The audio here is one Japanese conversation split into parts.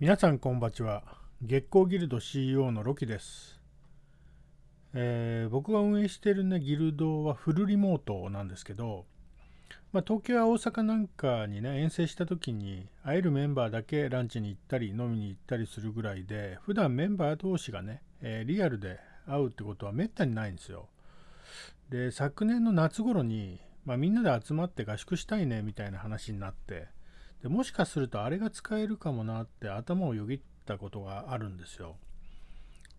皆さんこんばちは。月光ギルド CEO のロキです、えー、僕が運営しているねギルドはフルリモートなんですけど、まあ、東京や大阪なんかにね遠征した時に会えるメンバーだけランチに行ったり飲みに行ったりするぐらいで普段メンバー同士がね、えー、リアルで会うってことはめったにないんですよ。で昨年の夏頃に、まあ、みんなで集まって合宿したいねみたいな話になってでもしかするとあれが使えるかもなって頭をよぎったことがあるんですよ。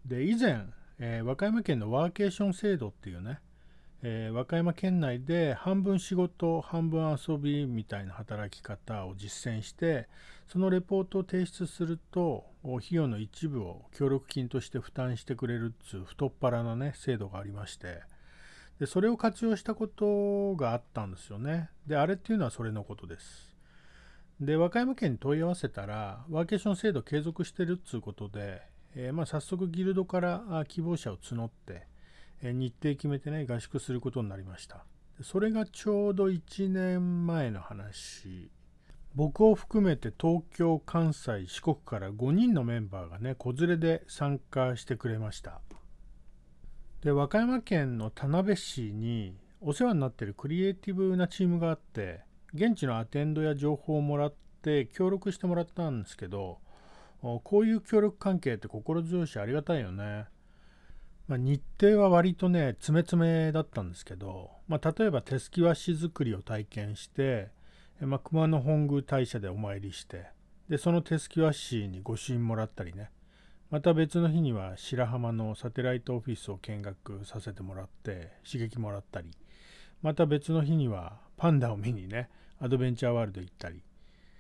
で以前、えー、和歌山県のワーケーション制度っていうね、えー、和歌山県内で半分仕事半分遊びみたいな働き方を実践してそのレポートを提出すると費用の一部を協力金として負担してくれるっつう太っ腹なね制度がありましてでそれを活用したことがあったんですよねであれっていうのはそれのことですで、和歌山県に問い合わせたら、ワーケーション制度継続してるっつうことで、えー、まあ、早速ギルドから希望者を募って、えー、日程決めてね、合宿することになりました。それがちょうど1年前の話。僕を含めて東京、関西、四国から5人のメンバーがね、子連れで参加してくれました。で、和歌山県の田辺市にお世話になってるクリエイティブなチームがあって、現地のアテンドや情報をもらって協力してもらったんですけどこういう協力関係って心強いしありがたいよね。まあ、日程は割とね詰め詰めだったんですけど、まあ、例えば手すき和紙作りを体験して、まあ、熊野本宮大社でお参りしてでその手すき和紙に御朱印もらったりねまた別の日には白浜のサテライトオフィスを見学させてもらって刺激もらったりまた別の日にはパンダを見にねアドベンチャーワールド行ったり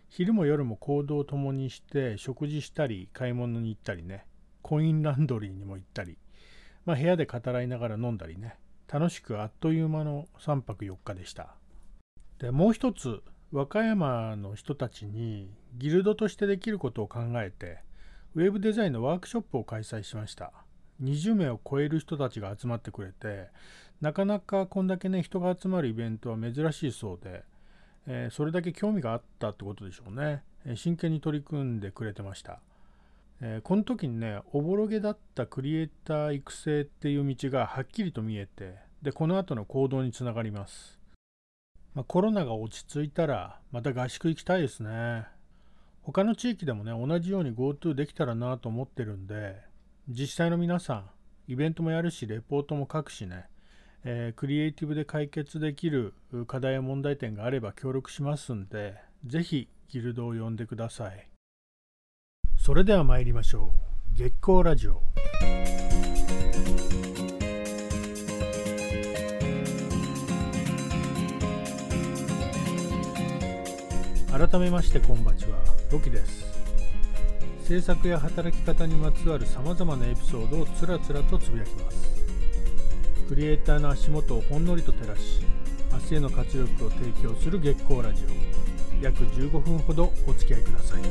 昼も夜も行動を共にして食事したり買い物に行ったりねコインランドリーにも行ったり、まあ、部屋で語らいながら飲んだりね楽しくあっという間の3泊4日でした。でもう一つ和歌山の人たちにギルドとしてできることを考えてウェブデザインのワークショップを開催しました。20名を超える人たちが集まってくれてなかなかこんだけね人が集まるイベントは珍しいそうで、えー、それだけ興味があったってことでしょうね、えー、真剣に取り組んでくれてました、えー、この時にねおぼろげだったクリエイター育成っていう道がはっきりと見えてでこの後の行動につながります、まあ、コロナが落ち着いたらまた合宿行きたいですね。他の地域でもね同じように GoTo できたらなと思ってるんで実際の皆さんイベントもやるしレポートも書くしねえー、クリエイティブで解決できる課題や問題点があれば協力しますんで、ぜひギルドを呼んでください。それでは参りましょう。月光ラジオ。改めましてこんばちは、ロキです。制作や働き方にまつわるさまざまなエピソードをつらつらとつぶやきます。クリエイターの足元をほんのりと照らし明日への活力を提供する月光ラジオ約15分ほどお付き合いください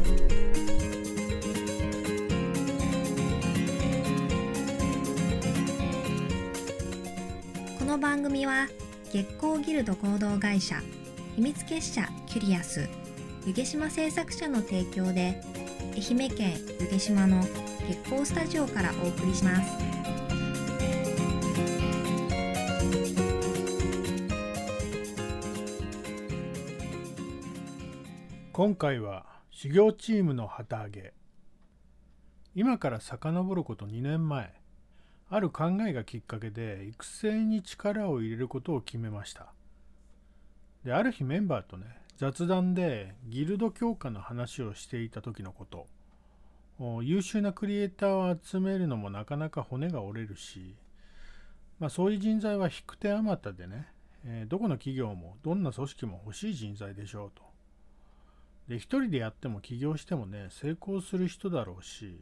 この番組は月光ギルド合同会社秘密結社キュリアス湯毛島製作者の提供で愛媛県湯毛島の月光スタジオからお送りします。今回は修行チームの旗揚げ。今から遡ること2年前。ある考えがきっかけで育成に力を入れることを決めました。である日メンバーとね雑談でギルド強化の話をしていた時のこと。優秀なクリエイターを集めるのもなかなか骨が折れるし、まあ、そういう人材は引く手あまたでね、えー、どこの企業もどんな組織も欲しい人材でしょうと。で、一人でやっても起業してもね、成功する人だろうし、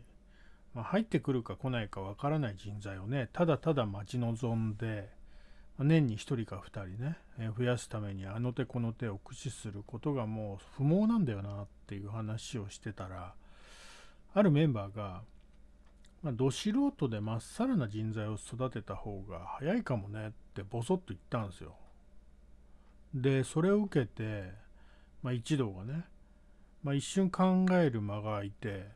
まあ、入ってくるか来ないかわからない人材をね、ただただ待ち望んで、ま、年に1人か2人ね、え増やすためにあの手この手を駆使することがもう不毛なんだよなっていう話をしてたら、あるメンバーが、まあ、ど素人でまっさらな人材を育てた方が早いかもねってボソッと言ったんですよ。で、それを受けて、まあ、一同がね、まあ、一瞬考える間が空いて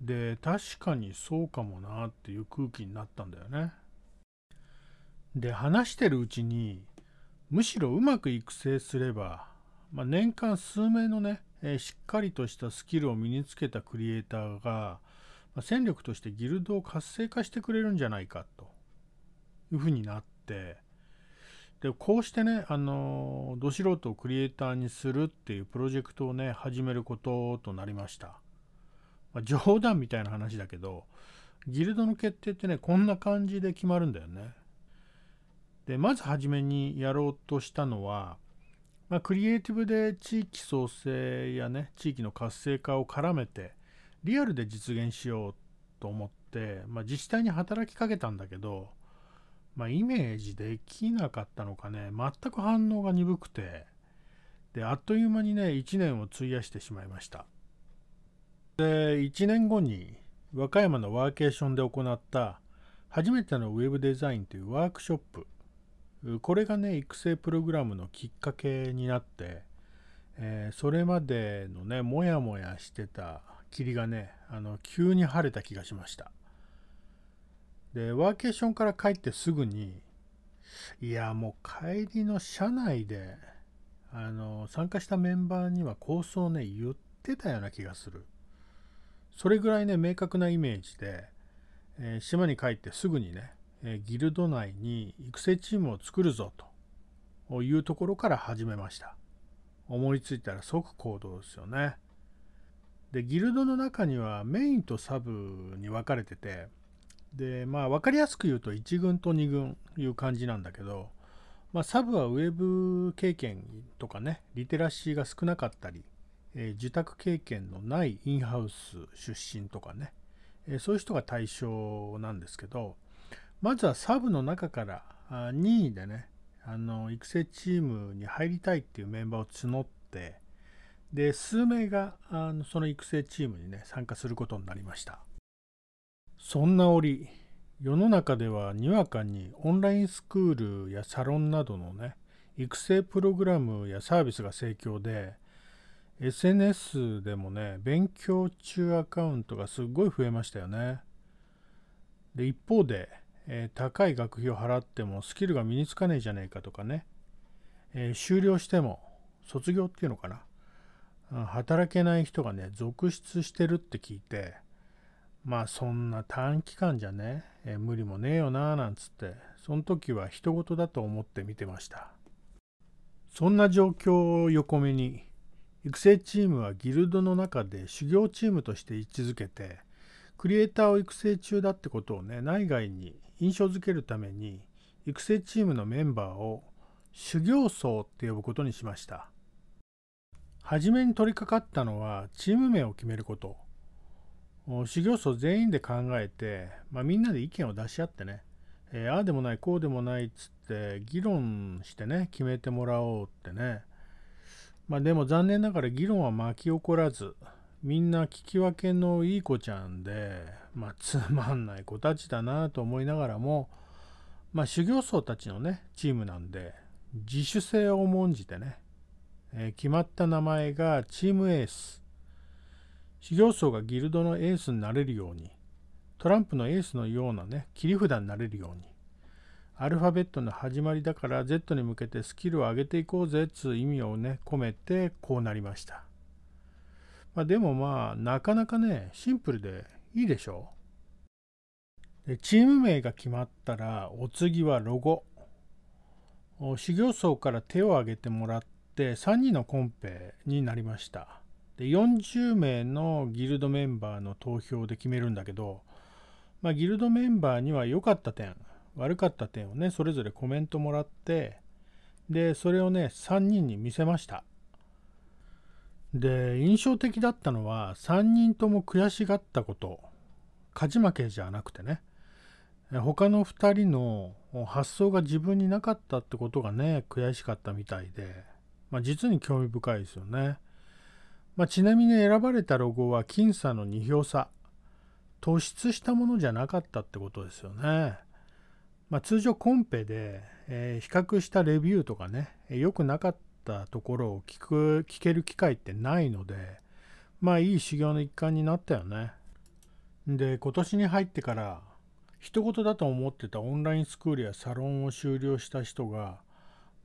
で確かにそうかもなっていう空気になったんだよね。で話してるうちにむしろうまく育成すれば、まあ、年間数名のね、えー、しっかりとしたスキルを身につけたクリエイターが、まあ、戦力としてギルドを活性化してくれるんじゃないかというふうになってでこうしてね、あのど素人をクリエイターにするっていうプロジェクトをね始めることとなりました。まあ、冗談みたいな話だけどギルドの決定ってねこんな感じで決まるんだよね。でまず初めにやろうとしたのは、まあ、クリエイティブで地域創生やね地域の活性化を絡めてリアルで実現しようと思って、まあ、自治体に働きかけたんだけど、まあ、イメージできなかったのかね。全く反応が鈍くて。であっという間にね1年を費やしてしまいました。で1年後に和歌山のワーケーションで行った初めてのウェブデザインというワークショップ。これがね育成プログラムのきっかけになって、えー、それまでのねモヤモヤしてた霧がねあの急に晴れた気がしました。でワーケーションから帰ってすぐにいやもう帰りの車内であの参加したメンバーには構想ね言ってたような気がするそれぐらいね明確なイメージで、えー、島に帰ってすぐにねえギルド内に育成チームを作るぞというところから始めました。思いついたら即行動ですよね。で、ギルドの中にはメインとサブに分かれてて、で、まあ分かりやすく言うと1軍と2軍いう感じなんだけど、まあ、サブはウェブ経験とかね、リテラシーが少なかったり、えー、受託経験のないインハウス出身とかね、えー、そういう人が対象なんですけど、まずはサブの中から任意でね、あの育成チームに入りたいっていうメンバーを募って、で、数名があのその育成チームにね、参加することになりました。そんな折、世の中ではにわかにオンラインスクールやサロンなどのね、育成プログラムやサービスが盛況で、SNS でもね、勉強中アカウントがすっごい増えましたよね。で、一方で、えー、高い学費を払ってもスキルが身につかねえじゃねえかとかね、えー、修了しても卒業っていうのかな、働けない人がね続出してるって聞いてまあそんな短期間じゃね、え、無理もねえよななんつってその時は人事だと思って見てました。そんな状況を横目に育成チームはギルドの中で修行チームとして位置づけてクリエイターを育成中だってことをね内外に印象づけるために育成チームのメンバーを修行僧って呼ぶことにしました。初めに取り掛かったのはチーム名を決めること。修行僧全員で考えて、まあ、みんなで意見を出し合ってね、えー、ああでもないこうでもないっつって議論してね決めてもらおうってねまあでも残念ながら議論は巻き起こらずみんな聞き分けのいい子ちゃんで、まあ、つまんない子たちだなと思いながらも、まあ、修行僧たちのね、チームなんで、自主性を重んじてね、えー、決まった名前がチームエース。修行僧がギルドのエースになれるように、トランプのエースのようなね、切り札になれるように、アルファベットの始まりだから Z に向けてスキルを上げていこうぜっつう意味をね、込めてこうなりました。まあ、でもまあ、なかなかね、シンプルでいいでしょう。でチーム名が決まったら、お次はロゴ。修行僧から手を挙げてもらって、3人のコンペになりました。で40名のギルドメンバーの投票で決めるんだけど、まあ、ギルドメンバーには良かった点、悪かった点をね、それぞれコメントもらって、で、それをね、3人に見せました。で印象的だったのは3人とも悔しがったこと勝ち負けじゃなくてね他の2人の発想が自分になかったってことがね悔しかったみたいで、まあ、実に興味深いですよね、まあ、ちなみに選ばれたロゴは僅差の2票差。突出したものじゃなかったってことですよね、まあ、通常コンペで、えー、比較したレビューとかね良くなかったところを聞く聞ける機会ってないのでまあいい修行の一環になったよね。で今年に入ってから人事だと思ってたオンラインスクールやサロンを修了した人が、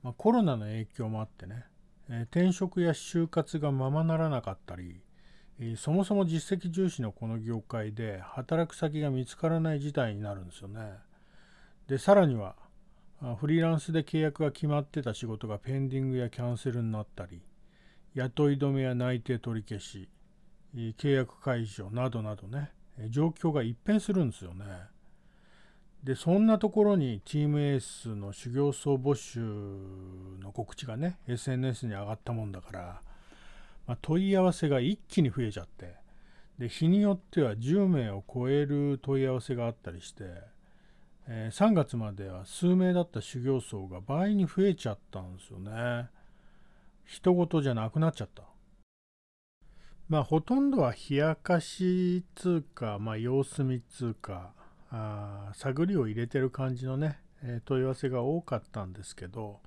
まあ、コロナの影響もあってね、え、転職や就活がままならなかったり、え、そもそも実績重視のこの業界で働く先が見つからない事態になるんですよね。でさらにはフリーランスで契約が決まってた仕事がペンディングやキャンセルになったり雇い止めや内定取り消し契約解除などなどね状況が一変するんですよね。でそんなところにチームエースの修行僧募集の告知がね SNS に上がったもんだから、まあ、問い合わせが一気に増えちゃってで日によっては10名を超える問い合わせがあったりして、えー、3月までは数名だった修行僧が倍に増えちゃったんですよね。人事じゃなくなっちゃった。まあほとんどは冷やかし通貨、まあ様子見通貨、あ探りを入れてる感じのね、え問い合わせが多かったんですけど、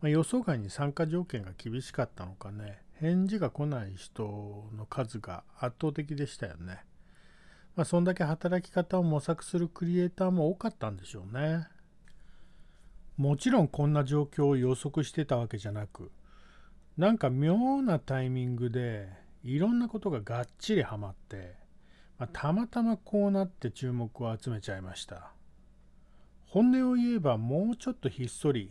まあ、予想外に参加条件が厳しかったのかね、返事が来ない人の数が圧倒的でしたよね。まあ、そんだけ働き方を模索するクリエイターも多かったんでしょうね。もちろんこんな状況を予測してたわけじゃなく、なんか妙なタイミングでいろんなことががっちりはまって、まあ、たまたまこうなって注目を集めちゃいました。本音を言えばもうちょっとひっそり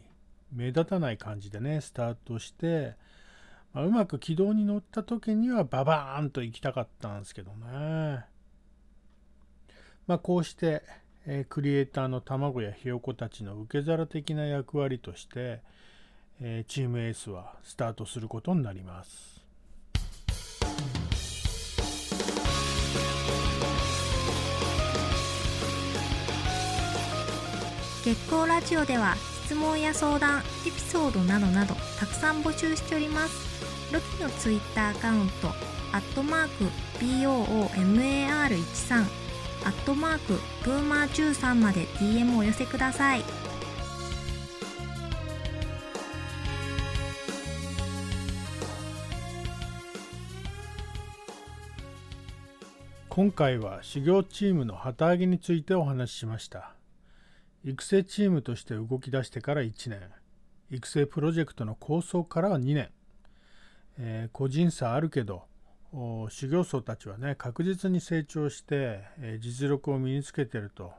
目立たない感じでねスタートして、まあ、うまく軌道に乗った時にはババーンと行きたかったんですけどね。まあこうして、え、クリエイターの卵やひよこたちの受け皿的な役割として、え、チームエースはスタートすることになります。月光ラジオでは質問や相談エピソードなどなどたくさん募集しております。ロキのツイッターアカウントアットマーク BOOMAR13 アットマークブーマー13まで DM をお寄せください。今回は修行チームの旗揚げについてお話ししました。育成チームとして動き出してから1年。育成プロジェクトの構想からは2年、えー、個人差あるけど修行僧たちはね確実に成長して、えー、実力を身につけてると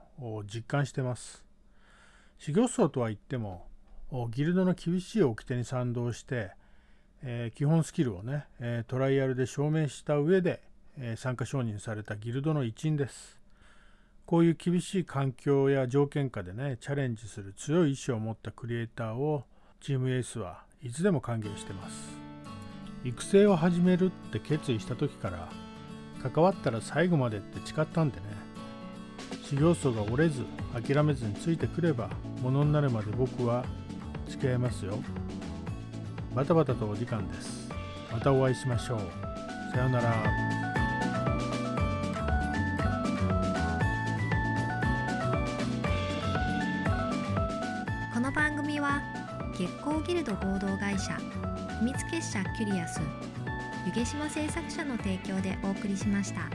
実感してます。修行僧とは言ってもギルドの厳しい掟に賛同して、えー、基本スキルをね、えトライアルで証明した上で、え参加承認されたギルドの一員です。こういう厳しい環境や条件下でねチャレンジする強い意志を持ったクリエイターをチームエースはいつでも歓迎してます。育成を始めるって決意した時から関わったら最後までって誓ったんでね。修行僧が折れず諦めずについてくればものになるまで僕は付き合いますよ。バタバタとお時間です。またお会いしましょう。さようなら。月光ギルド合同会社秘密結社キュリアス湯毛島製作者の提供でお送りしました。